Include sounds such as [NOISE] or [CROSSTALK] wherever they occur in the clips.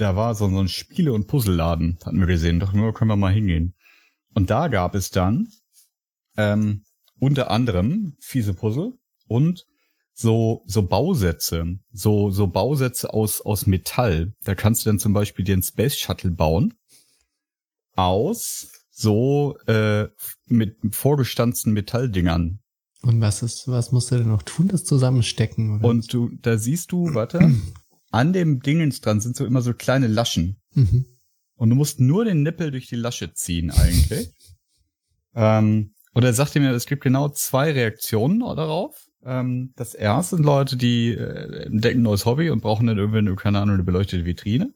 da war so, so ein Spiele- und Puzzlelladen, hatten wir gesehen. Doch nur können wir mal hingehen. Und da gab es dann ähm, unter anderem fiese Puzzle und so so Bausätze, so so Bausätze aus aus Metall. Da kannst du dann zum Beispiel einen Space Shuttle bauen aus so äh, mit vorgestanzten Metalldingern. Und was ist, was musst du denn noch tun, das zusammenstecken? Oder? Und du, da siehst du, warte, [CLEARS THROAT] an dem Dingens dran sind so immer so kleine Laschen. Mhm. Und du musst nur den Nippel durch die Lasche ziehen eigentlich. [LAUGHS] ähm, und er sagte mir, es gibt genau zwei Reaktionen darauf. Ähm, das erste sind Leute, die äh, entdecken ein neues Hobby und brauchen dann irgendwie, keine Ahnung, eine beleuchtete Vitrine.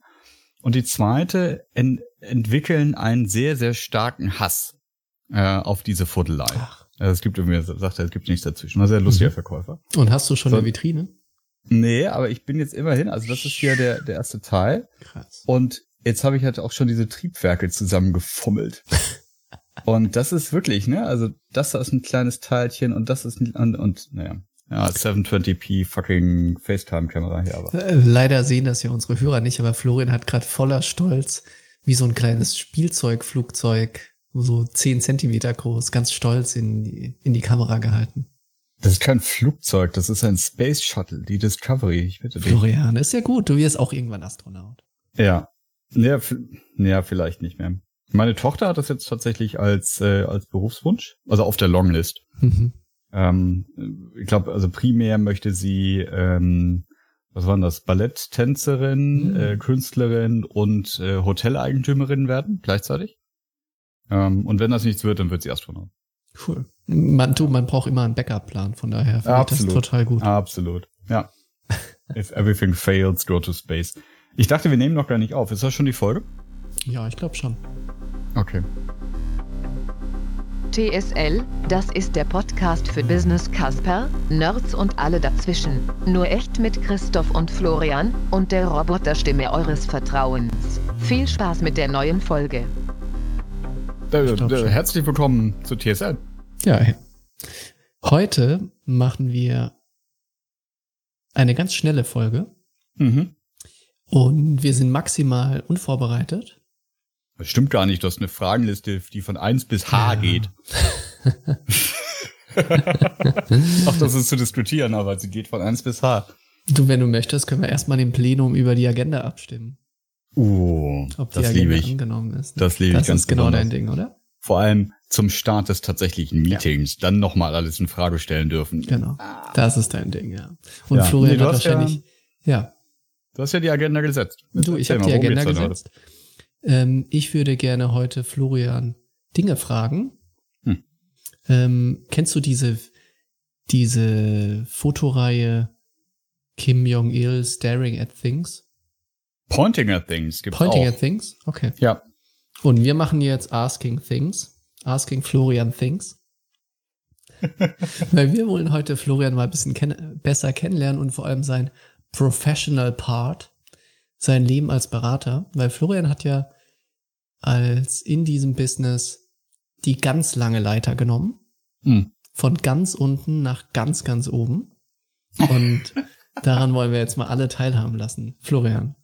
Und die zweite en entwickeln einen sehr, sehr starken Hass äh, auf diese Fuddelei. Ach. Also es gibt irgendwie, sagt er, es gibt nichts dazwischen. War sehr lustiger Mhm. Verkäufer. Und hast du schon So. eine Vitrine? Nee, aber ich bin jetzt immerhin, also das ist hier der, der erste Teil. Krass. Und jetzt habe ich halt auch schon diese Triebwerke zusammengefummelt. [LAUGHS] und das ist wirklich, ne? Also das da ist ein kleines Teilchen und das ist ein, und, und naja, ja, 720p fucking FaceTime-Kamera hier, aber. Äh, Leider sehen das ja unsere Hörer nicht, aber Florian hat gerade voller Stolz wie so ein kleines Spielzeugflugzeug, so 10 Zentimeter groß, ganz stolz in die, in die Kamera gehalten. Das ist kein Flugzeug, das ist ein Space Shuttle, die Discovery, ich bitte dich. Florian, ist ja gut, du wirst auch irgendwann Astronaut. Ja. Ja, f- ja, vielleicht nicht mehr. Meine Tochter hat das jetzt tatsächlich als, äh, als Berufswunsch, also auf der Longlist. Mhm. Ähm, ich glaube, also primär möchte sie, ähm, was waren das, Balletttänzerin, Mhm. äh, Künstlerin und äh, Hoteleigentümerin werden gleichzeitig. Ähm, und wenn das nichts wird, dann wird sie Astronaut. Cool. Man, du, man braucht immer einen Backup-Plan, von daher finde ich das total gut. Absolut. Ja. [LAUGHS] If everything fails, go to space. Ich dachte, wir nehmen noch gar nicht auf. Ist das schon die Folge? Ja, ich glaube schon. Okay. TSL, das ist der Podcast für Business Casper, Nerds und alle dazwischen. Nur echt mit Christoph und Florian und der Roboterstimme eures Vertrauens. Viel Spaß mit der neuen Folge. Äh, äh, herzlich willkommen zu TSL. Ja. Heute machen wir eine ganz schnelle Folge Mhm. und wir sind maximal unvorbereitet. Das stimmt gar nicht. Du hast eine Fragenliste, die von 1 bis H Ja. geht. [LAUGHS] Ach, das ist zu diskutieren, aber sie geht von 1 bis H. Du, wenn du möchtest, können wir erstmal im Plenum über die Agenda abstimmen. Uh, Ob das liebe ich. angenommen ist. Das liebe ich Das ganz ist genau besonders. dein Ding, oder? Vor allem zum Start des tatsächlichen Meetings. Dann nochmal alles in Frage stellen dürfen. Genau. Das ist dein Ding, ja. Und Ja. Florian Nee, du hat hast ja- wahrscheinlich, ja, Du hast ja die Agenda gesetzt. du, ich habe die Agenda gesetzt. Ähm, ich würde gerne heute Florian Dinge fragen. Hm. Ähm, kennst du diese, diese Fotoreihe Kim Jong-il Staring at Things? Pointing at Things gibt's Pointing auch. at Things? Okay. Ja. Und wir machen jetzt Asking Things. Asking Florian Things. Weil wir wollen heute Florian mal ein bisschen kenn besser kennenlernen und vor allem sein Professional Part, sein Leben als Berater. Weil Florian hat ja als in diesem Business die ganz lange Leiter genommen. Hm. Von ganz unten nach ganz, ganz oben. Und daran wollen wir jetzt mal alle teilhaben lassen. Florian,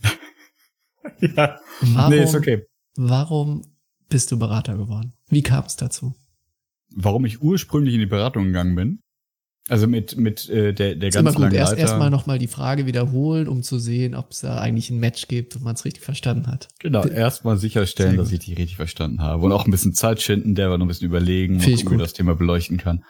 [LAUGHS] ja. warum, Nee, ist okay. warum bist du Berater geworden? Wie kam es dazu? Warum ich ursprünglich in die Beratung gegangen bin? Also mit, mit äh, der, der Ist immer ganz gut, langen erst Leiter. erstmal nochmal die Frage wiederholen, um zu sehen, ob es da eigentlich ein Match gibt und man es richtig verstanden hat. Genau, erstmal sicherstellen, dass ich die richtig verstanden habe. Und auch ein bisschen Zeit schinden, der wir noch ein bisschen überlegen, ich gucken, wie gut. das Thema beleuchten kann.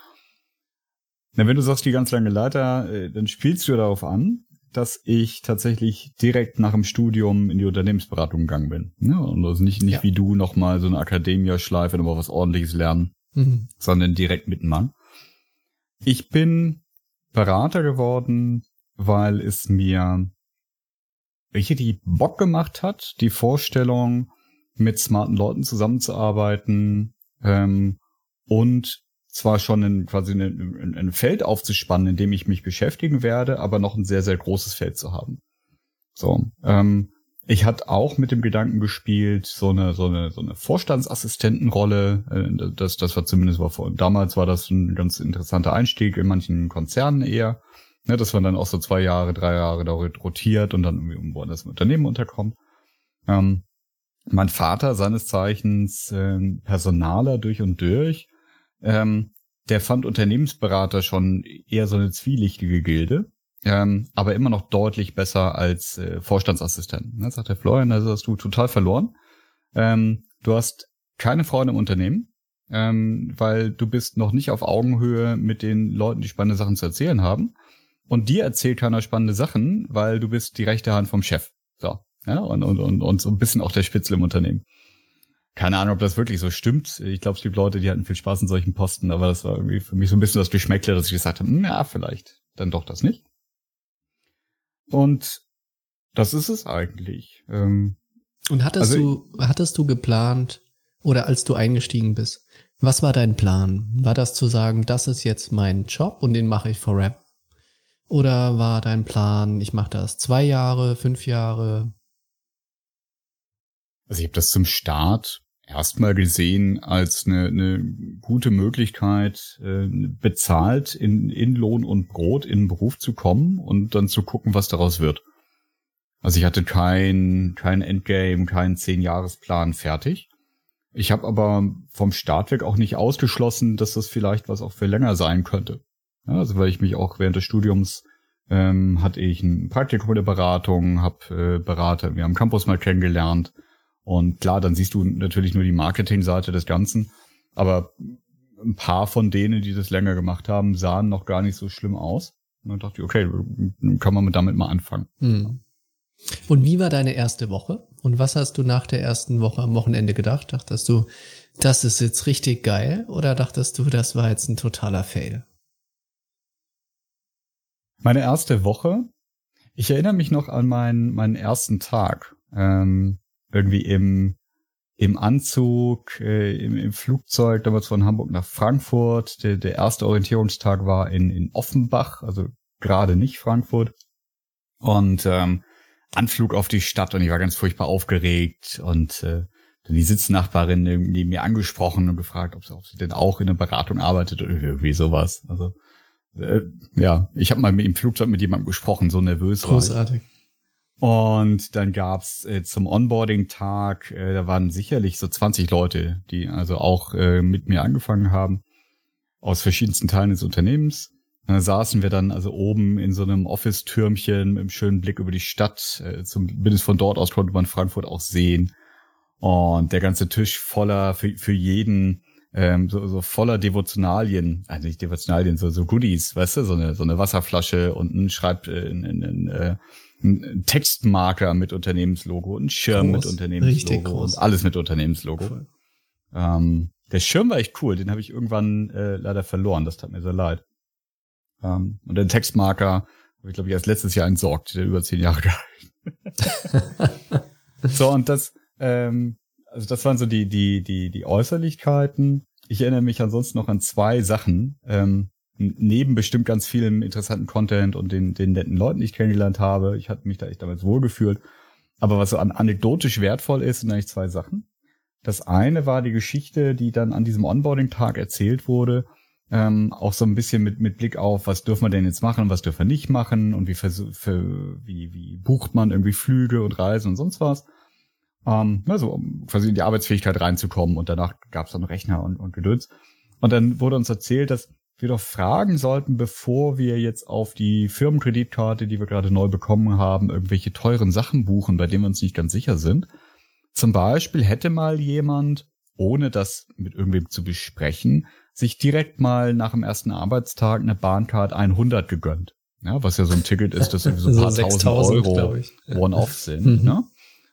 Na, wenn du sagst, die ganz lange Leiter, äh, dann spielst du darauf an, dass ich tatsächlich direkt nach dem Studium in die Unternehmensberatung gegangen bin. Ja, und also nicht, nicht Ja. wie du nochmal so eine Akademia-Schleife, nochmal was ordentliches lernen, Mhm. sondern direkt mit dem Mann. Ich bin Berater geworden, weil es mir richtig Bock gemacht hat, die Vorstellung, mit smarten Leuten zusammenzuarbeiten ähm, und zwar schon in, quasi ein, ein, ein Feld aufzuspannen, in dem ich mich beschäftigen werde, aber noch ein sehr, sehr großes Feld zu haben. So, ähm, ich hatte auch mit dem Gedanken gespielt, so eine, so eine, so eine Vorstandsassistentenrolle. Äh, das, das war zumindest war vor. Damals war das ein ganz interessanter Einstieg in manchen Konzernen eher. Ne, dass man dann auch so zwei Jahre, drei Jahre da rotiert und dann irgendwie woanders im Unternehmen unterkommt. Ähm, mein Vater, seines Zeichens äh, Personaler durch und durch, ähm, der fand Unternehmensberater schon eher so eine zwielichtige Gilde, ähm, aber immer noch deutlich besser als äh, Vorstandsassistent. Ne, sagt der Florian, also hast du total verloren. Ähm, du hast keine Freunde im Unternehmen, ähm, weil du bist noch nicht auf Augenhöhe mit den Leuten, die spannende Sachen zu erzählen haben. Und dir erzählt keiner spannende Sachen, weil du bist die rechte Hand vom Chef. So. Ja, und, und, und, und so ein bisschen auch der Spitzel im Unternehmen. Keine Ahnung, ob das wirklich so stimmt. Ich glaube, es gibt Leute, die hatten viel Spaß in solchen Posten, aber das war irgendwie für mich so ein bisschen das Geschmäckle, dass ich gesagt habe, na, vielleicht, dann doch das nicht. Und das ist es eigentlich. Ähm, und hattest also, du, hattest du geplant, oder als du eingestiegen bist, was war dein Plan? War das zu sagen, das ist jetzt mein Job und den mache ich forever? Oder war dein Plan, ich mache das zwei Jahre, fünf Jahre? Also ich habe das zum Start erstmal gesehen als eine, eine gute Möglichkeit, äh, bezahlt in, in Lohn und Brot in den Beruf zu kommen und dann zu gucken, was daraus wird. Also ich hatte kein, kein Endgame, keinen Zehn-Jahres-Plan fertig. Ich habe aber vom Start weg auch nicht ausgeschlossen, dass das vielleicht was auch für länger sein könnte. Ja, also weil ich mich auch während des Studiums ähm, hatte ich ein Praktikum der Beratung, habe äh, Berater wir am Campus mal kennengelernt. Und klar, dann siehst du natürlich nur die Marketingseite des Ganzen. Aber ein paar von denen, die das länger gemacht haben, sahen noch gar nicht so schlimm aus. Und dann dachte ich, okay, kann man damit mal anfangen. Hm. Und wie war deine erste Woche? Und was hast du nach der ersten Woche am Wochenende gedacht? Dachtest du, das ist jetzt richtig geil? Oder dachtest du, das war jetzt ein totaler Fail? Meine erste Woche, ich erinnere mich noch an meinen, meinen ersten Tag. Ähm, irgendwie im, im Anzug, äh, im, im Flugzeug, damals von Hamburg nach Frankfurt. Der, der erste Orientierungstag war in, in Offenbach, also gerade nicht Frankfurt. Und ähm, Anflug auf die Stadt und ich war ganz furchtbar aufgeregt und äh, dann die Sitznachbarin neben mir angesprochen und gefragt, ob sie, ob sie denn auch in der Beratung arbeitet oder irgendwie sowas. Also äh, ja, ich habe mal mit im Flugzeug mit jemandem gesprochen, so nervös Großartig. War Und dann gab's äh, zum Onboarding-Tag, äh, da waren sicherlich so 20 Leute, die also auch äh, mit mir angefangen haben, aus verschiedensten Teilen des Unternehmens. Da saßen wir dann also oben in so einem Office-Türmchen mit einem schönen Blick über die Stadt. Äh, zumindest von dort aus konnte man Frankfurt auch sehen. Und der ganze Tisch voller, für, für jeden, ähm, so, so voller Devotionalien, also nicht Devotionalien, so, so Goodies, weißt du, so eine, so eine Wasserflasche und ein Schreib, äh, ein, ein, ein, äh, ein Textmarker mit Unternehmenslogo, ein Schirm groß, mit Unternehmenslogo und alles mit Unternehmenslogo. Ähm, der Schirm war echt cool, den habe ich irgendwann äh, leider verloren, das tat mir sehr leid. Ähm, und den Textmarker habe ich, glaube ich, erst letztes Jahr entsorgt, der über zehn Jahre gehalten. [LAUGHS] so, und das, ähm, also das waren so die, die, die, die Äußerlichkeiten. Ich erinnere mich ansonsten noch an zwei Sachen. Ähm, neben bestimmt ganz vielem interessanten Content und den, den netten Leuten, die ich kennengelernt habe. Ich hatte mich da echt damals wohlgefühlt. Aber was so an anekdotisch wertvoll ist, sind eigentlich zwei Sachen. Das eine war die Geschichte, die dann an diesem Onboarding-Tag erzählt wurde, ähm, auch so ein bisschen mit, mit Blick auf, was dürfen wir denn jetzt machen, was dürfen wir nicht machen und wie, für, für, wie, wie bucht man irgendwie Flüge und Reisen und sonst was. Ähm, also um quasi in die Arbeitsfähigkeit reinzukommen und danach gab es dann Rechner und, und Gedöns. Und dann wurde uns erzählt, dass wir doch fragen sollten, bevor wir jetzt auf die Firmenkreditkarte, die wir gerade neu bekommen haben, irgendwelche teuren Sachen buchen, bei denen wir uns nicht ganz sicher sind. Zum Beispiel hätte mal jemand, ohne das mit irgendwem zu besprechen, sich direkt mal nach dem ersten Arbeitstag eine Bahncard 100 gegönnt. Ja, was ja so ein Ticket ist, das irgendwie so ein [LAUGHS] paar tausend Euro one-off sind. Mhm. Ne?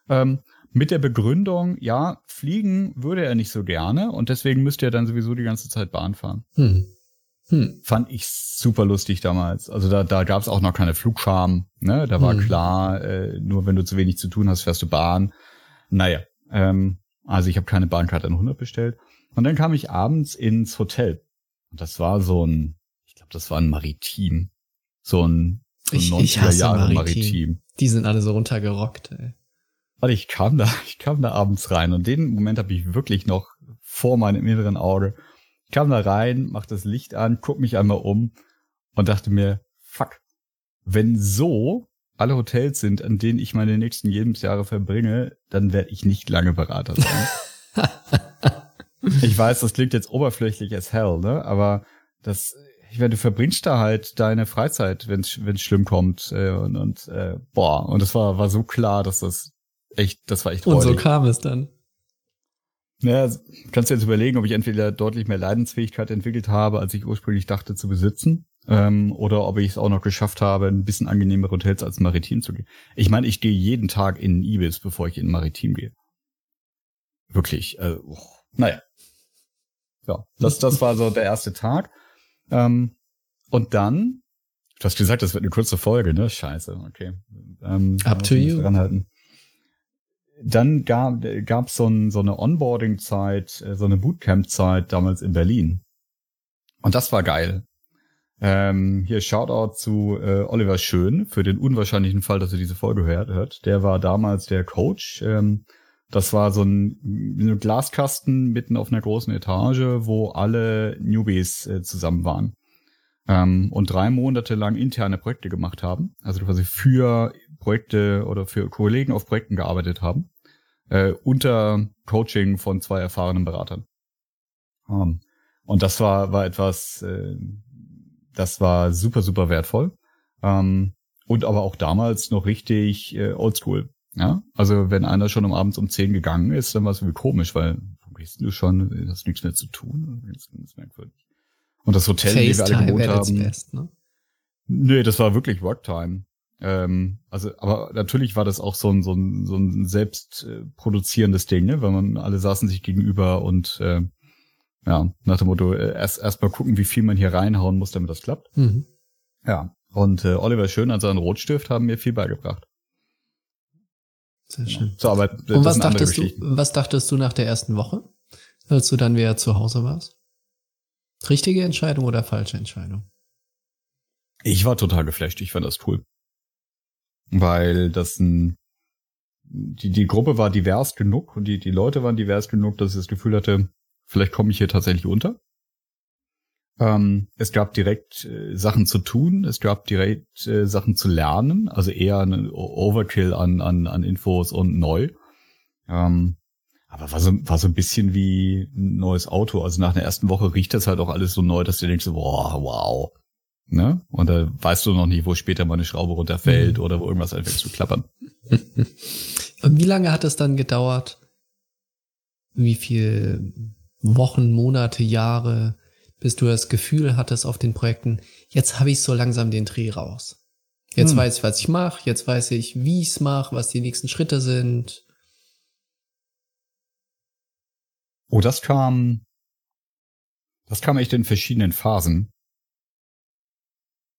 Ähm, mit der Begründung, ja, fliegen würde er nicht so gerne und deswegen müsste er dann sowieso die ganze Zeit Bahn fahren. Hm. Hm. Fand ich super lustig damals. Also da, da gab es auch noch keine Flugscham. Ne? Da war hm. klar, äh, nur wenn du zu wenig zu tun hast, fährst du Bahn. Naja, ähm, also ich habe keine Bahnkarte 100 bestellt. Und dann kam ich abends ins Hotel. Und das war so ein, ich glaube, das war ein Maritim. So ein, so ein ich, 90er ich Jahre Maritim. Maritim. Die sind alle so runtergerockt, ey. Und ich kam da, [LAUGHS] ich kam da abends rein und den Moment habe ich wirklich noch vor meinem inneren Auge. Ich kam da rein, mach das Licht an, guck mich einmal um und dachte mir, fuck, wenn so alle Hotels sind, an denen ich meine nächsten Lebensjahre verbringe, dann werde ich nicht lange Berater sein. [LAUGHS] ich weiß, das klingt jetzt oberflächlich as hell, ne? Aber das, ich werde, du verbringst da halt deine Freizeit, wenn es schlimm kommt. Äh, und, und äh, boah, und das war, war so klar, dass das echt, das war echt Und so kam es dann. Naja, kannst du jetzt überlegen, ob ich entweder deutlich mehr Leidensfähigkeit entwickelt habe, als ich ursprünglich dachte zu besitzen, ähm, oder ob ich es auch noch geschafft habe, ein bisschen angenehmere Hotels als Maritim zu gehen. Ich meine, ich gehe jeden Tag in Ibis, bevor ich in Maritim gehe. Wirklich. Äh, oh, naja. Ja, das, das war so der erste Tag. Ähm, und dann, du hast gesagt, das wird eine kurze Folge, ne? Scheiße, okay. Ähm, Up to you. Dranhalten dann gab gab's so, ein, so eine Onboarding-Zeit, äh, so eine Bootcamp-Zeit damals in Berlin. Und das war geil. Ähm, hier Shoutout zu äh, Oliver Schön für den unwahrscheinlichen Fall, dass er diese Folge hört. hört. Der war damals der Coach. Ähm, das war so ein, ein, Glaskasten mitten auf einer großen Etage, wo alle Newbies äh, zusammen waren. Ähm, und drei Monate lang interne Projekte gemacht haben. Also quasi für Projekte oder für Kollegen auf Projekten gearbeitet haben, äh, unter Coaching von zwei erfahrenen Beratern. Um, ähm, und das war, war etwas, äh, das war super, super wertvoll. Ähm, und aber auch damals noch richtig äh, oldschool. Ja, also wenn einer schon um abends um zehn gegangen ist, dann war es irgendwie komisch, weil wo gehst du schon, hast nichts mehr zu tun. Das ist merkwürdig. Und das Hotel, in dem wir alle gewohnt haben. Best, ne? Nee, das war wirklich Worktime. Ähm, also, aber natürlich war das auch so ein, so ein, so ein selbst äh, produzierendes Ding, ne? weil man alle saßen sich gegenüber und äh, ja, nach dem Motto, äh, erst erst mal gucken, wie viel man hier reinhauen muss, damit das klappt. Mhm. Ja. Und äh, Oliver Schön an seinen Rotstift haben mir viel beigebracht. Sehr schön. So, aber und was dachtest du, was dachtest du nach der ersten Woche, als du dann wieder zu Hause warst? Richtige Entscheidung oder falsche Entscheidung? Ich war total geflasht. Ich fand das cool weil das ein die, die Gruppe war divers genug und die, die Leute waren divers genug, dass ich das Gefühl hatte, vielleicht komme ich hier tatsächlich unter. Ähm, es gab direkt äh, Sachen zu tun, es gab direkt äh, Sachen zu lernen, also eher ein Overkill an, an, an Infos und neu. Ähm, aber war so, war so ein bisschen wie ein neues Auto. Also nach der ersten Woche riecht das halt auch alles so neu, dass du denkst, boah, wow, Ne? Und da weißt du noch nicht, wo später mal eine Schraube runterfällt mhm. oder wo irgendwas anfängt zu klappern. [LAUGHS] Und wie lange hat es dann gedauert? Wie viel Wochen, Monate, Jahre, bis du das Gefühl hattest auf den Projekten, jetzt habe ich so langsam den Dreh raus. Jetzt hm. weiß ich, was ich mache, jetzt weiß ich, wie ich es mache, was die nächsten Schritte sind. Oh, das kam, das kam echt in verschiedenen Phasen.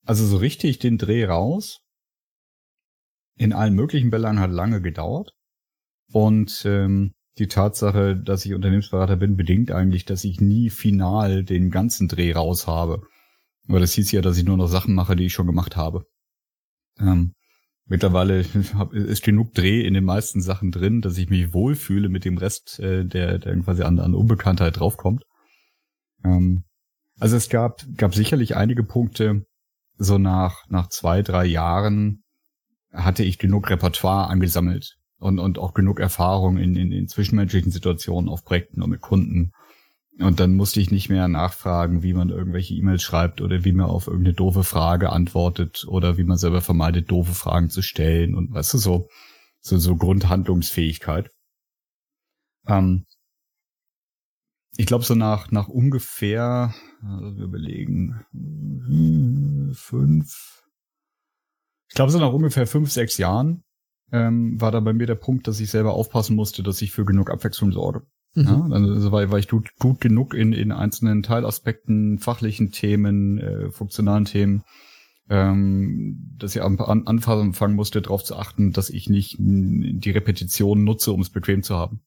Also so richtig den Dreh raus. In allen möglichen Belangen hat lange gedauert. Und ähm, die Tatsache, dass ich Unternehmensberater bin, bedingt eigentlich, dass ich nie final den ganzen Dreh raus habe. Aber das hieß ja, dass ich nur noch Sachen mache, die ich schon gemacht habe. Ähm, mittlerweile [LAUGHS] ist genug Dreh in den meisten Sachen drin, dass ich mich wohlfühle mit dem Rest, äh, der, der quasi an, an Unbekanntheit draufkommt. Ähm, also es gab, gab sicherlich einige Punkte, so nach, nach zwei, drei Jahren hatte ich genug Repertoire angesammelt und, und auch genug Erfahrung in, in, in zwischenmenschlichen Situationen auf Projekten und mit Kunden. Und dann musste ich nicht mehr nachfragen, wie man irgendwelche E-Mails schreibt oder wie man auf irgendeine doofe Frage antwortet oder wie man selber vermeidet, doofe Fragen zu stellen und weißt du, so, so, so Grundhandlungsfähigkeit. Ähm, ich glaube, so nach, nach ungefähr, also wir überlegen, fünf, ich glaube, so nach ungefähr fünf, sechs Jahren ähm, war da bei mir der Punkt, dass ich selber aufpassen musste, dass ich für genug Abwechslung sorge. Mhm. Ja, also war, war ich gut, gut genug in, in einzelnen Teilaspekten, fachlichen Themen, äh, funktionalen Themen, ähm, dass ich am Anfang fangen musste, darauf zu achten, dass ich nicht die Repetition nutze, um es bequem zu haben.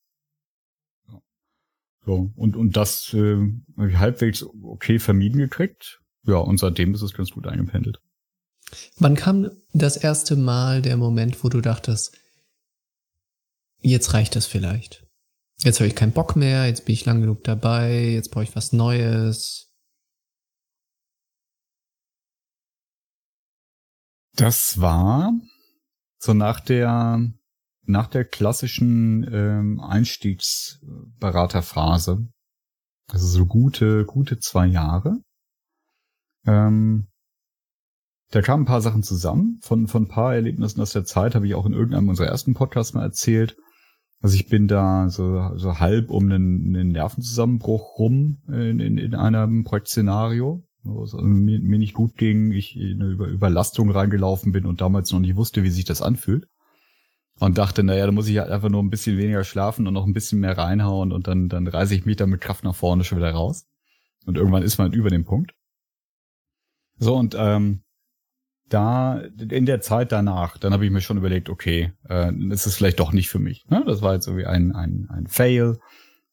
So, und, und das äh, habe ich halbwegs okay vermieden gekriegt. Ja, und seitdem ist es ganz gut eingependelt. Wann kam das erste Mal der Moment, wo du dachtest, jetzt reicht das vielleicht? Jetzt habe ich keinen Bock mehr, jetzt bin ich lang genug dabei, jetzt brauche ich was Neues. Das war so nach der nach der klassischen ähm, Einstiegsberaterphase, also so gute gute zwei Jahre. Ähm, da kamen ein paar Sachen zusammen. Von von ein paar Erlebnissen aus der Zeit habe ich auch in irgendeinem unserer ersten Podcasts mal erzählt. Also ich bin da so, so halb um einen, einen Nervenzusammenbruch rum in, in, in einem Projektszenario, wo es mir, mir nicht gut ging, ich in eine Über Überlastung reingelaufen bin und damals noch nicht wusste, wie sich das anfühlt. Und dachte, naja, da muss ich halt einfach nur ein bisschen weniger schlafen und noch ein bisschen mehr reinhauen und dann, dann reise ich mich da mit Kraft nach vorne schon wieder raus. Und irgendwann ist man über dem Punkt. So, und ähm, da in der Zeit danach, dann habe ich mir schon überlegt, okay, äh, ist es vielleicht doch nicht für mich. Ne? Das war jetzt irgendwie ein, ein, ein Fail.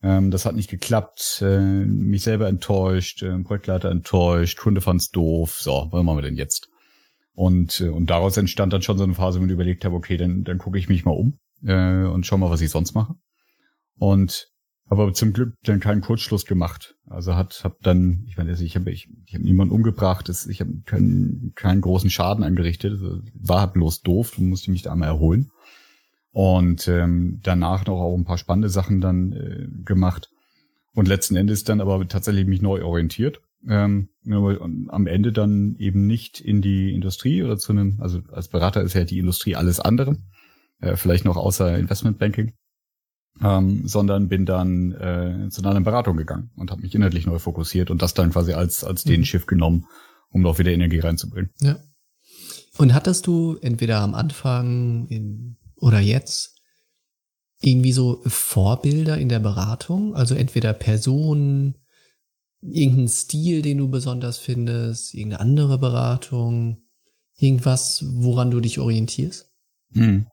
Ähm, das hat nicht geklappt, äh, mich selber enttäuscht, äh, Projektleiter enttäuscht, Kunde fand's doof. So, was machen wir denn jetzt? Und, äh, und daraus entstand dann schon so eine Phase, wo ich überlegt habe, okay, dann, dann gucke ich mich mal um äh, und schau mal, was ich sonst mache. Und aber zum Glück dann keinen Kurzschluss gemacht. Also hat hab dann, ich meine, also ich habe ich, ich hab niemanden umgebracht, ich habe keinen, keinen großen Schaden angerichtet, also war halt bloß doof, musste mich da einmal erholen. Und ähm, danach noch auch ein paar spannende Sachen dann äh, gemacht. Und letzten Endes dann aber tatsächlich mich neu orientiert. Ähm, am Ende dann eben nicht in die Industrie oder zu einem, also als Berater ist ja die Industrie alles andere, äh, vielleicht noch außer Investmentbanking ähm, sondern bin dann äh, zu einer Beratung gegangen und habe mich inhaltlich neu fokussiert und das dann quasi als als den mhm. Schiff genommen, um noch wieder Energie reinzubringen. Ja. Und hattest du entweder am Anfang in, oder jetzt irgendwie so Vorbilder in der Beratung? Also entweder Personen, irgendeinen Stil, den du besonders findest, irgendeine andere Beratung, irgendwas, woran du dich orientierst? Hm.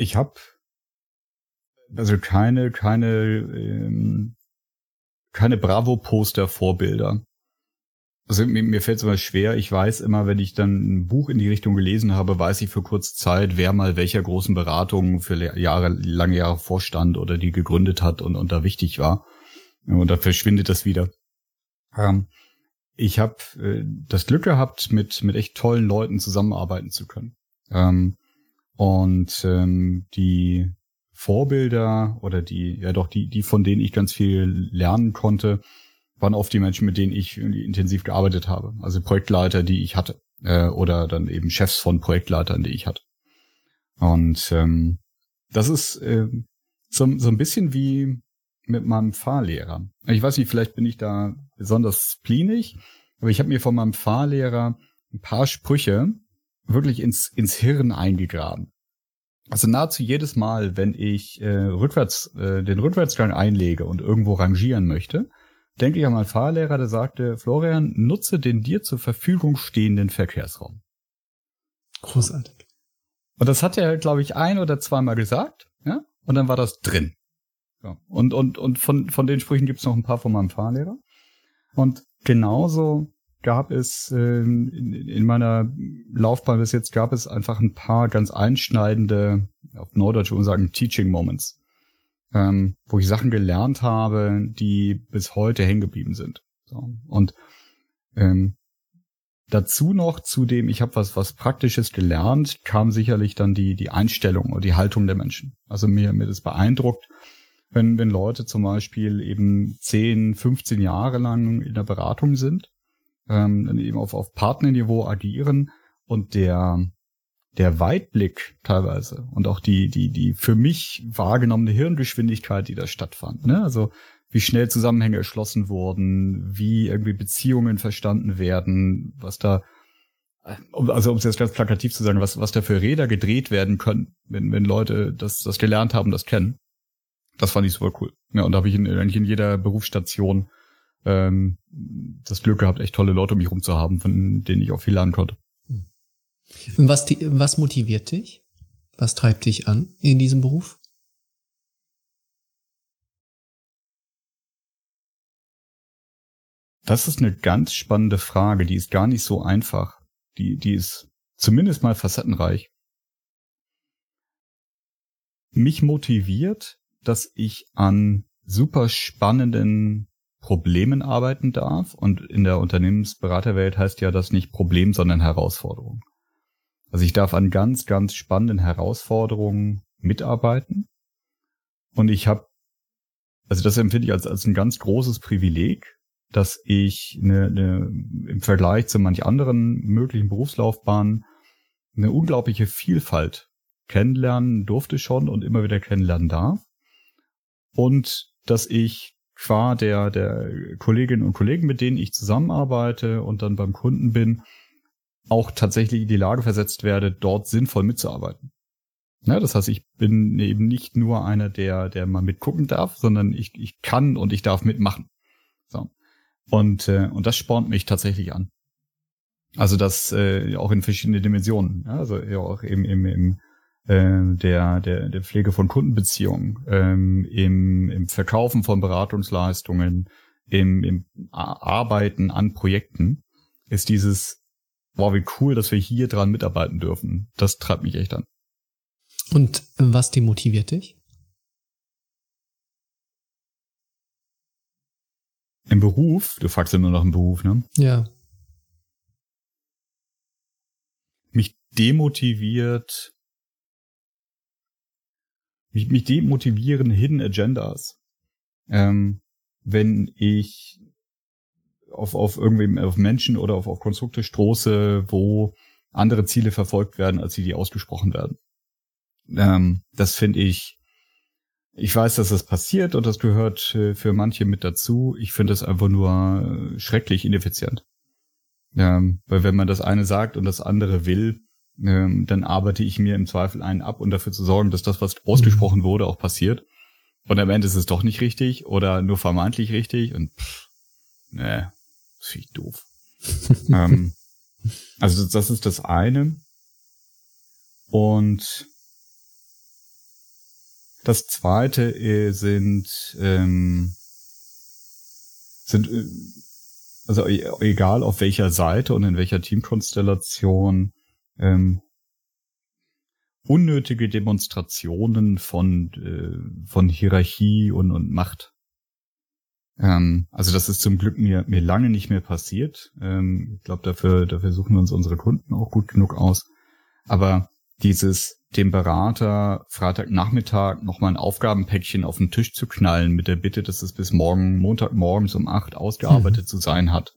Ich habe also keine, keine, ähm, keine Bravo-Poster-Vorbilder. Also mir, mir fällt es immer schwer. Ich weiß immer, wenn ich dann ein Buch in die Richtung gelesen habe, weiß ich für kurze Zeit, wer mal welcher großen Beratung für Jahre, lange Jahre vorstand oder die gegründet hat und, und da wichtig war. Und da verschwindet das wieder. Ähm, ich habe äh, das Glück gehabt, mit, mit echt tollen Leuten zusammenarbeiten zu können. Ähm, und ähm, die Vorbilder oder die, ja doch, die, die, von denen ich ganz viel lernen konnte, waren oft die Menschen, mit denen ich intensiv gearbeitet habe. Also Projektleiter, die ich hatte. Äh, oder dann eben Chefs von Projektleitern, die ich hatte. Und ähm, das ist äh, so, so ein bisschen wie mit meinem Fahrlehrer. Ich weiß nicht, vielleicht bin ich da besonders spleenig, aber ich habe mir von meinem Fahrlehrer ein paar Sprüche wirklich ins, ins Hirn eingegraben. Also nahezu jedes Mal, wenn ich äh, rückwärts äh, den Rückwärtsgang einlege und irgendwo rangieren möchte, denke ich an meinen Fahrlehrer, der sagte, Florian, nutze den dir zur Verfügung stehenden Verkehrsraum. Großartig. Und das hat er, glaube ich, ein oder zweimal gesagt, ja, und dann war das drin. Ja. Und, und, und von, von den Sprüchen gibt's noch ein paar von meinem Fahrlehrer. Und genauso gab es äh, in, in meiner Laufbahn bis jetzt gab es einfach ein paar ganz einschneidende, auf Norddeutsch sagen, Teaching Moments, ähm, wo ich Sachen gelernt habe, die bis heute hängen geblieben sind. So. Und ähm, dazu noch zu dem, ich habe was was Praktisches gelernt, kam sicherlich dann die die Einstellung oder die Haltung der Menschen. Also mir mir das beeindruckt, wenn wenn Leute zum Beispiel eben 10, 15 Jahre lang in der Beratung sind ähm, eben auf, auf Partnerniveau agieren und der der Weitblick teilweise und auch die die die für mich wahrgenommene Hirngeschwindigkeit, die da stattfand. Ne? Also wie schnell Zusammenhänge erschlossen wurden, wie irgendwie Beziehungen verstanden werden, was da also um es jetzt ganz plakativ zu sagen, was was da für Räder gedreht werden können, wenn wenn Leute das das gelernt haben, das kennen. Das fand ich super cool. Ja, und da habe ich in, eigentlich in jeder Berufsstation ähm, das Glück gehabt, echt tolle Leute um mich rum zu haben, von denen ich auch viel lernen konnte. Und was, was motiviert dich? Was treibt dich an in diesem Beruf? Das ist eine ganz spannende Frage, die ist gar nicht so einfach. Die, die ist zumindest mal facettenreich. Mich motiviert, dass ich an super spannenden Problemen arbeiten darf. Und in der Unternehmensberaterwelt heißt ja das nicht Problem, sondern Herausforderung. Also ich darf an ganz, ganz spannenden Herausforderungen mitarbeiten. Und ich habe, also das empfinde ich als, als ein ganz großes Privileg, dass ich eine, eine, im Vergleich zu manch anderen möglichen Berufslaufbahnen eine unglaubliche Vielfalt kennenlernen durfte schon und immer wieder kennenlernen darf. Und dass ich qua der, der Kolleginnen und Kollegen, mit denen ich zusammenarbeite und dann beim Kunden bin, auch tatsächlich in die Lage versetzt werde, dort sinnvoll mitzuarbeiten. Ja, das heißt, ich bin eben nicht nur einer, der, der mal mitgucken darf, sondern ich, ich kann und ich darf mitmachen. So. Und, äh, und das spornt mich tatsächlich an. Also das äh, auch in verschiedene Dimensionen. Ja, also ja auch im, im, im der, der, der Pflege von Kundenbeziehungen, ähm, im, im Verkaufen von Beratungsleistungen, im, im Arbeiten an Projekten, ist dieses, wow, wie cool, dass wir hier dran mitarbeiten dürfen. Das treibt mich echt an. Und was demotiviert dich? Im Beruf, du fragst immer noch im Beruf, ne? Ja. Mich demotiviert, mich, mich demotivieren Hidden Agendas. Ähm, wenn ich auf, auf irgendwie auf Menschen oder auf, auf Konstrukte stoße, wo andere Ziele verfolgt werden, als sie die ausgesprochen werden. Ähm, das finde ich ich weiß, dass das passiert und das gehört äh, für manche mit dazu. Ich finde es einfach nur äh, schrecklich ineffizient. Ähm, weil wenn man das eine sagt und das andere will, ähm, dann arbeite ich mir im Zweifel einen ab und dafür zu sorgen, dass das, was ausgesprochen wurde, auch passiert. Und am Ende ist es doch nicht richtig oder nur vermeintlich richtig und pff, nee, das finde ich doof. [LAUGHS] ähm, also das, das ist das eine. Und das zweite äh, sind, ähm, sind, äh, also e, egal auf welcher Seite und in welcher Teamkonstellation, ähm, unnötige Demonstrationen von, äh, von Hierarchie und, und Macht. Ähm, also das ist zum Glück mir, mir lange nicht mehr passiert. Ähm, ich glaube, dafür, dafür suchen wir uns unsere Kunden auch gut genug aus. Aber dieses dem Berater Freitagnachmittag nochmal ein Aufgabenpäckchen auf den Tisch zu knallen mit der Bitte, dass es bis morgen, Montagmorgens um acht ausgearbeitet mhm. zu sein hat.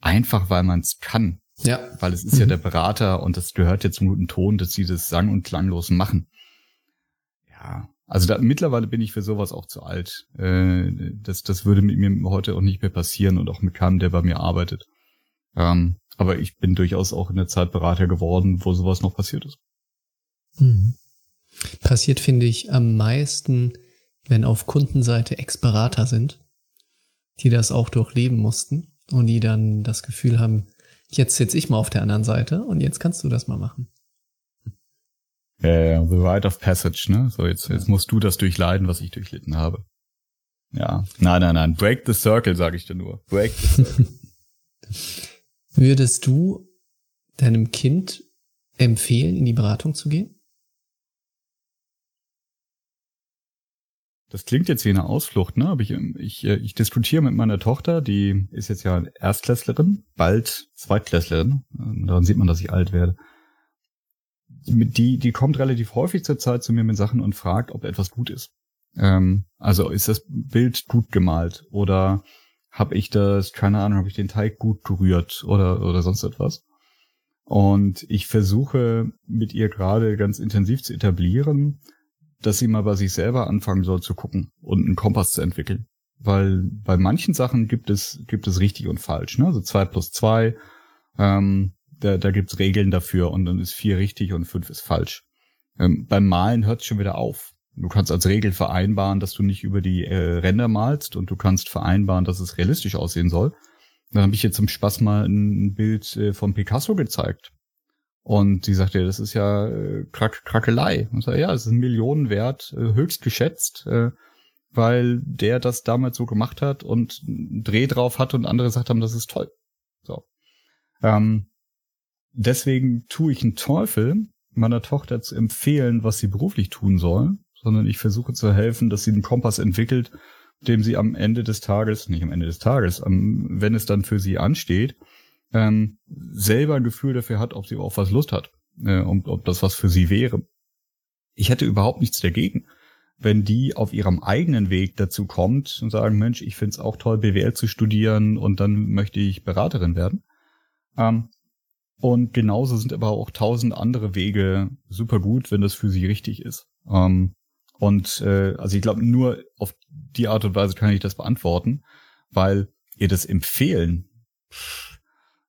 Einfach weil man es kann. Ja. Weil es ist mhm. ja der Berater und das gehört ja zum guten Ton, dass sie das sang- und klanglos machen. Ja. Also da, mittlerweile bin ich für sowas auch zu alt. Äh, das, das würde mit mir heute auch nicht mehr passieren und auch mit keinem, der bei mir arbeitet. Ähm, aber ich bin durchaus auch in der Zeit Berater geworden, wo sowas noch passiert ist. Mhm. Passiert, finde ich, am meisten, wenn auf Kundenseite Ex-Berater sind, die das auch durchleben mussten und die dann das Gefühl haben, jetzt sitze ich mal auf der anderen Seite und jetzt kannst du das mal machen. Yeah, the rite of passage, ne? So, jetzt, jetzt musst du das durchleiden, was ich durchlitten habe. Ja, nein, nein, nein. Break the circle, sage ich dir nur. Break the circle. [LAUGHS] [LAUGHS] Würdest du deinem Kind empfehlen, in die Beratung zu gehen? Das klingt jetzt wie eine Ausflucht, ne? Aber ich, ich, äh, ich diskutiere mit meiner Tochter, die ist jetzt ja Erstklässlerin, bald Zweitklässlerin. Ähm, daran sieht man, dass ich alt werde. Die, die kommt relativ häufig zur Zeit zu mir mit Sachen und fragt, ob etwas gut ist. Ähm, also ist das Bild gut gemalt oder habe ich das, keine Ahnung, habe ich den Teig gut gerührt oder, oder sonst etwas. Und ich versuche mit ihr gerade ganz intensiv zu etablieren, dass sie mal bei sich selber anfangen soll zu gucken und einen Kompass zu entwickeln. Weil bei manchen Sachen gibt es, gibt es richtig und falsch. Ne? Also zwei plus zwei, ähm, da, da gibt's Regeln dafür und dann ist vier richtig und fünf ist falsch. Ähm, beim Malen hört es schon wieder auf. Du kannst als Regel vereinbaren, dass du nicht über die äh, Ränder malst und du kannst vereinbaren, dass es realistisch aussehen soll. Dann habe ich jetzt zum Spaß mal ein Bild äh, von Picasso gezeigt. Und sie sagte, das ist ja äh, Krack Krackelei. Und sag, ja, es ist ein Millionenwert, äh, höchst geschätzt, äh, weil der das damals so gemacht hat und einen Dreh drauf hat und andere gesagt haben, das ist toll. So. Ähm, deswegen tue ich einen Teufel, meiner Tochter zu empfehlen, was sie beruflich tun soll, sondern ich versuche zu helfen, dass sie einen Kompass entwickelt, dem sie am Ende des Tages, nicht am Ende des Tages, wenn es dann für sie ansteht, ähm, selber ein Gefühl dafür hat, ob sie auf was Lust hat, äh, und ob das was für sie wäre. Ich hätte überhaupt nichts dagegen, wenn die auf ihrem eigenen Weg dazu kommt und sagen, Mensch, ich finde es auch toll, BWL zu studieren und dann möchte ich Beraterin werden. Ähm, und genauso sind aber auch tausend andere Wege super gut, wenn das für sie richtig ist. Ähm, und äh, also ich glaube, nur auf die Art und Weise kann ich das beantworten, weil ihr das empfehlen.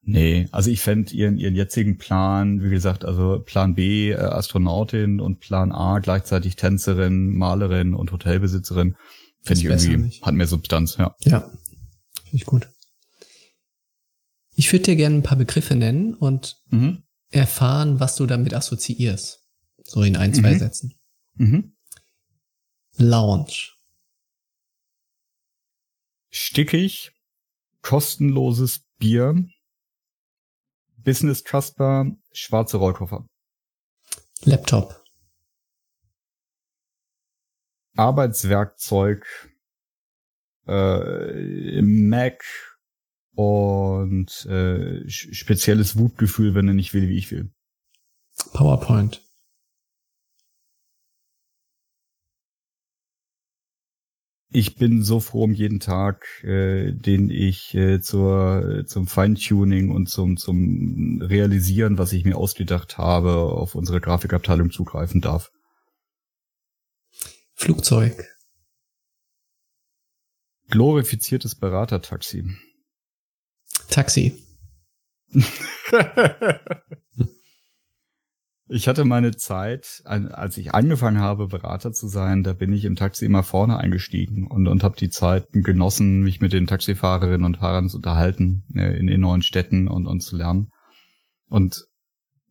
Nee, also ich fände ihren, ihren jetzigen Plan, wie gesagt, also Plan B äh, Astronautin und Plan A gleichzeitig Tänzerin, Malerin und Hotelbesitzerin, fände ich irgendwie, nicht. hat mehr Substanz, ja. Ja, finde ich gut. Ich würde dir gerne ein paar Begriffe nennen und mhm. erfahren, was du damit assoziierst. So in ein, zwei mhm. Sätzen. Mhm. Lounge. Stickig, kostenloses Bier, Business Trustbar, schwarze Rollkoffer. Laptop. Arbeitswerkzeug, äh, Mac und äh, spezielles Wutgefühl, wenn er nicht will, wie ich will. PowerPoint. Ich bin so froh um jeden Tag, äh, den ich äh, zur zum Feintuning und zum zum Realisieren, was ich mir ausgedacht habe, auf unsere Grafikabteilung zugreifen darf. Flugzeug. Glorifiziertes Beratertaxi. Taxi. [LAUGHS] Ich hatte meine Zeit, als ich angefangen habe, Berater zu sein, da bin ich im Taxi immer vorne eingestiegen und, und habe die Zeit genossen, mich mit den Taxifahrerinnen und Fahrern zu unterhalten äh, in den neuen Städten und, und zu lernen. Und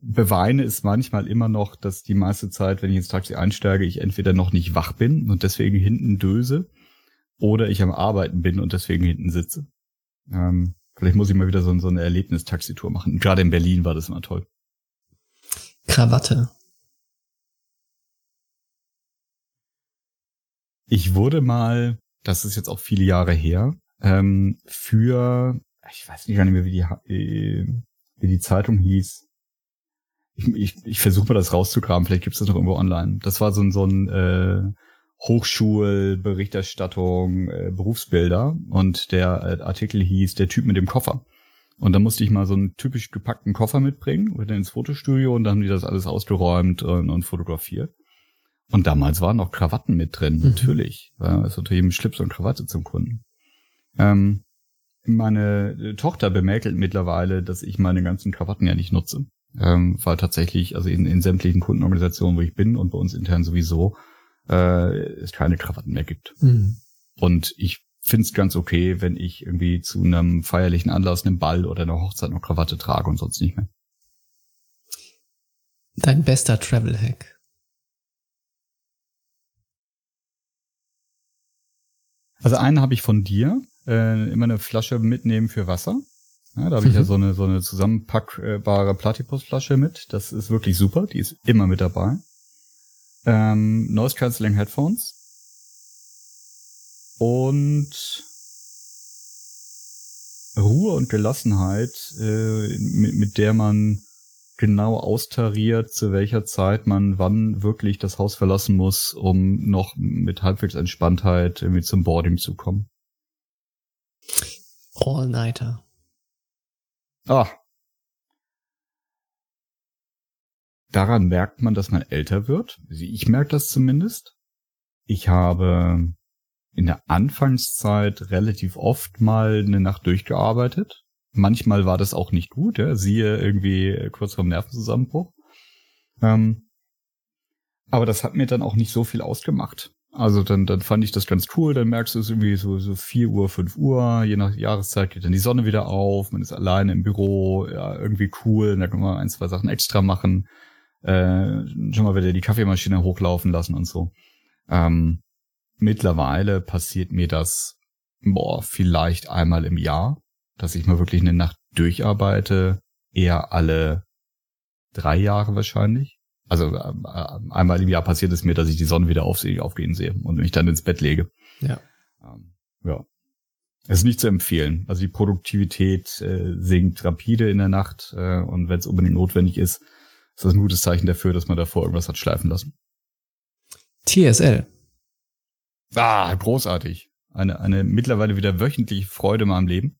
beweine es manchmal immer noch, dass die meiste Zeit, wenn ich ins Taxi einsteige, ich entweder noch nicht wach bin und deswegen hinten döse oder ich am Arbeiten bin und deswegen hinten sitze. Ähm, vielleicht muss ich mal wieder so, so eine Erlebnistaxitour machen. Gerade in Berlin war das immer toll. Krawatte. Ich wurde mal, das ist jetzt auch viele Jahre her, ähm, für, ich weiß nicht mehr, wie die, äh, wie die Zeitung hieß. Ich, ich, ich versuche mal das rauszugraben, vielleicht gibt es das noch irgendwo online. Das war so ein, so ein äh, Hochschulberichterstattung, äh, Berufsbilder und der äh, Artikel hieß Der Typ mit dem Koffer. Und dann musste ich mal so einen typisch gepackten Koffer mitbringen, wieder ins Fotostudio und dann haben die das alles ausgeräumt und, und fotografiert. Und damals waren noch Krawatten mit drin, mhm. natürlich. War es natürlich eben Schlips und Krawatte zum Kunden. Ähm, meine äh, Tochter bemäkelt mittlerweile, dass ich meine ganzen Krawatten ja nicht nutze. Ähm, weil tatsächlich, also in, in sämtlichen Kundenorganisationen, wo ich bin und bei uns intern sowieso, äh, es keine Krawatten mehr gibt. Mhm. Und ich finde es ganz okay, wenn ich irgendwie zu einem feierlichen Anlass einen Ball oder eine Hochzeit noch Krawatte trage und sonst nicht mehr. Dein bester Travel Hack. Also einen habe ich von dir, äh, immer eine Flasche mitnehmen für Wasser. Ja, da habe ich ja mhm. so eine so eine zusammenpackbare Platypus-Flasche mit. Das ist wirklich super. Die ist immer mit dabei. Ähm, Noise Cancelling Headphones und Ruhe und Gelassenheit, äh, mit, mit der man genau austariert, zu welcher Zeit man wann wirklich das Haus verlassen muss, um noch mit halbwegs Entspanntheit irgendwie zum Boarding zu kommen. All-Nighter. Ah. Daran merkt man, dass man älter wird. Also ich merke das zumindest. Ich habe in der Anfangszeit relativ oft mal eine Nacht durchgearbeitet. Manchmal war das auch nicht gut, ja, siehe irgendwie kurz vorm Nervenzusammenbruch. Ähm, aber das hat mir dann auch nicht so viel ausgemacht. Also dann, dann fand ich das ganz cool, dann merkst du es irgendwie so, so vier Uhr, fünf Uhr, je nach Jahreszeit geht dann die Sonne wieder auf, man ist alleine im Büro, ja, irgendwie cool, da kann man ein, zwei Sachen extra machen, äh, schon mal wieder die Kaffeemaschine hochlaufen lassen und so. Ähm, mittlerweile passiert mir das, boah, vielleicht einmal im Jahr, dass ich mal wirklich eine Nacht durcharbeite, eher alle drei Jahre wahrscheinlich. Also äh, einmal im Jahr passiert es mir, dass ich die Sonne wieder auf, aufgehen sehe und mich dann ins Bett lege. Ja. Ähm, ja. Es ist nicht zu empfehlen. Also die Produktivität äh, sinkt rapide in der Nacht äh, und wenn es unbedingt notwendig ist, ist das ein gutes Zeichen dafür, dass man davor irgendwas hat schleifen lassen. TSL. Ah, großartig. Eine, eine mittlerweile wieder wöchentliche Freude mal am Leben.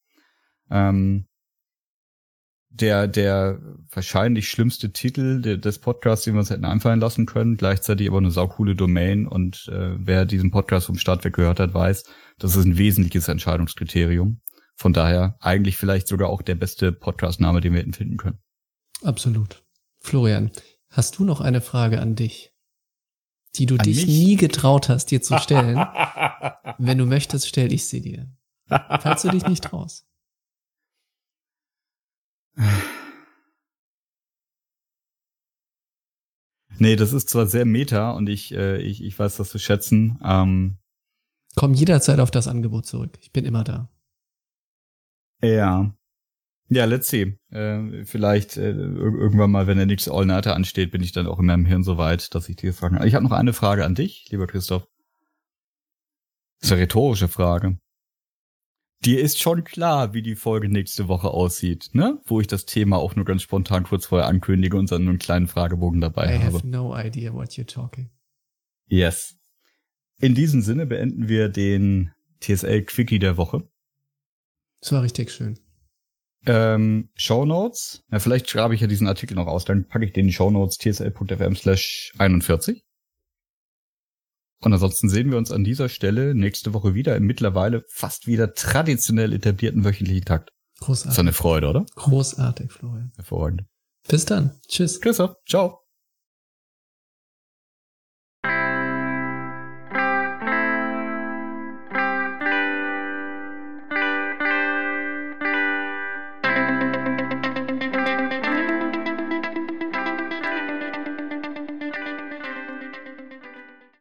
Ähm, der, der wahrscheinlich schlimmste Titel des Podcasts, den wir uns hätten einfallen lassen können, gleichzeitig aber eine saukoole Domain und äh, wer diesen Podcast vom Start weg gehört hat, weiß, das ist ein wesentliches Entscheidungskriterium. Von daher eigentlich vielleicht sogar auch der beste Podcast-Name, den wir hätten finden können. Absolut. Florian, hast du noch eine Frage an dich, die du An dich mich? nie getraut hast, dir zu stellen? [LAUGHS] Wenn du möchtest, stelle ich sie dir. Falls du dich nicht traust. Nee, das ist zwar sehr meta und ich, äh, ich, ich weiß das zu schätzen. Ähm, Komm jederzeit auf das Angebot zurück. Ich bin immer da. ja. Ja, let's see. Äh, vielleicht äh, ir- irgendwann mal, wenn der nächste All-Nighter ansteht, bin ich dann auch in meinem Hirn so weit, dass ich dir fragen kann. Ich habe noch eine Frage an dich, lieber Christoph. Das ist eine rhetorische Frage. Dir ist schon klar, wie die Folge nächste Woche aussieht, ne? Wo ich das Thema auch nur ganz spontan kurz vorher ankündige und dann einen kleinen Fragebogen dabei I habe. have no idea what you're talking. Yes. In diesem Sinne beenden wir den TSL Quickie der Woche. Das war richtig schön. Ähm, Show Notes. Ja, vielleicht schreibe ich ja diesen Artikel noch aus, dann packe ich den in die Show Notes tsl.fm slash 41. Und ansonsten sehen wir uns an dieser Stelle nächste Woche wieder im mittlerweile fast wieder traditionell etablierten wöchentlichen Takt. Ist doch Großartig. eine Freude, oder? Großartig, Florian. Hervorragend. Bis dann. Tschüss. Christoph, ciao.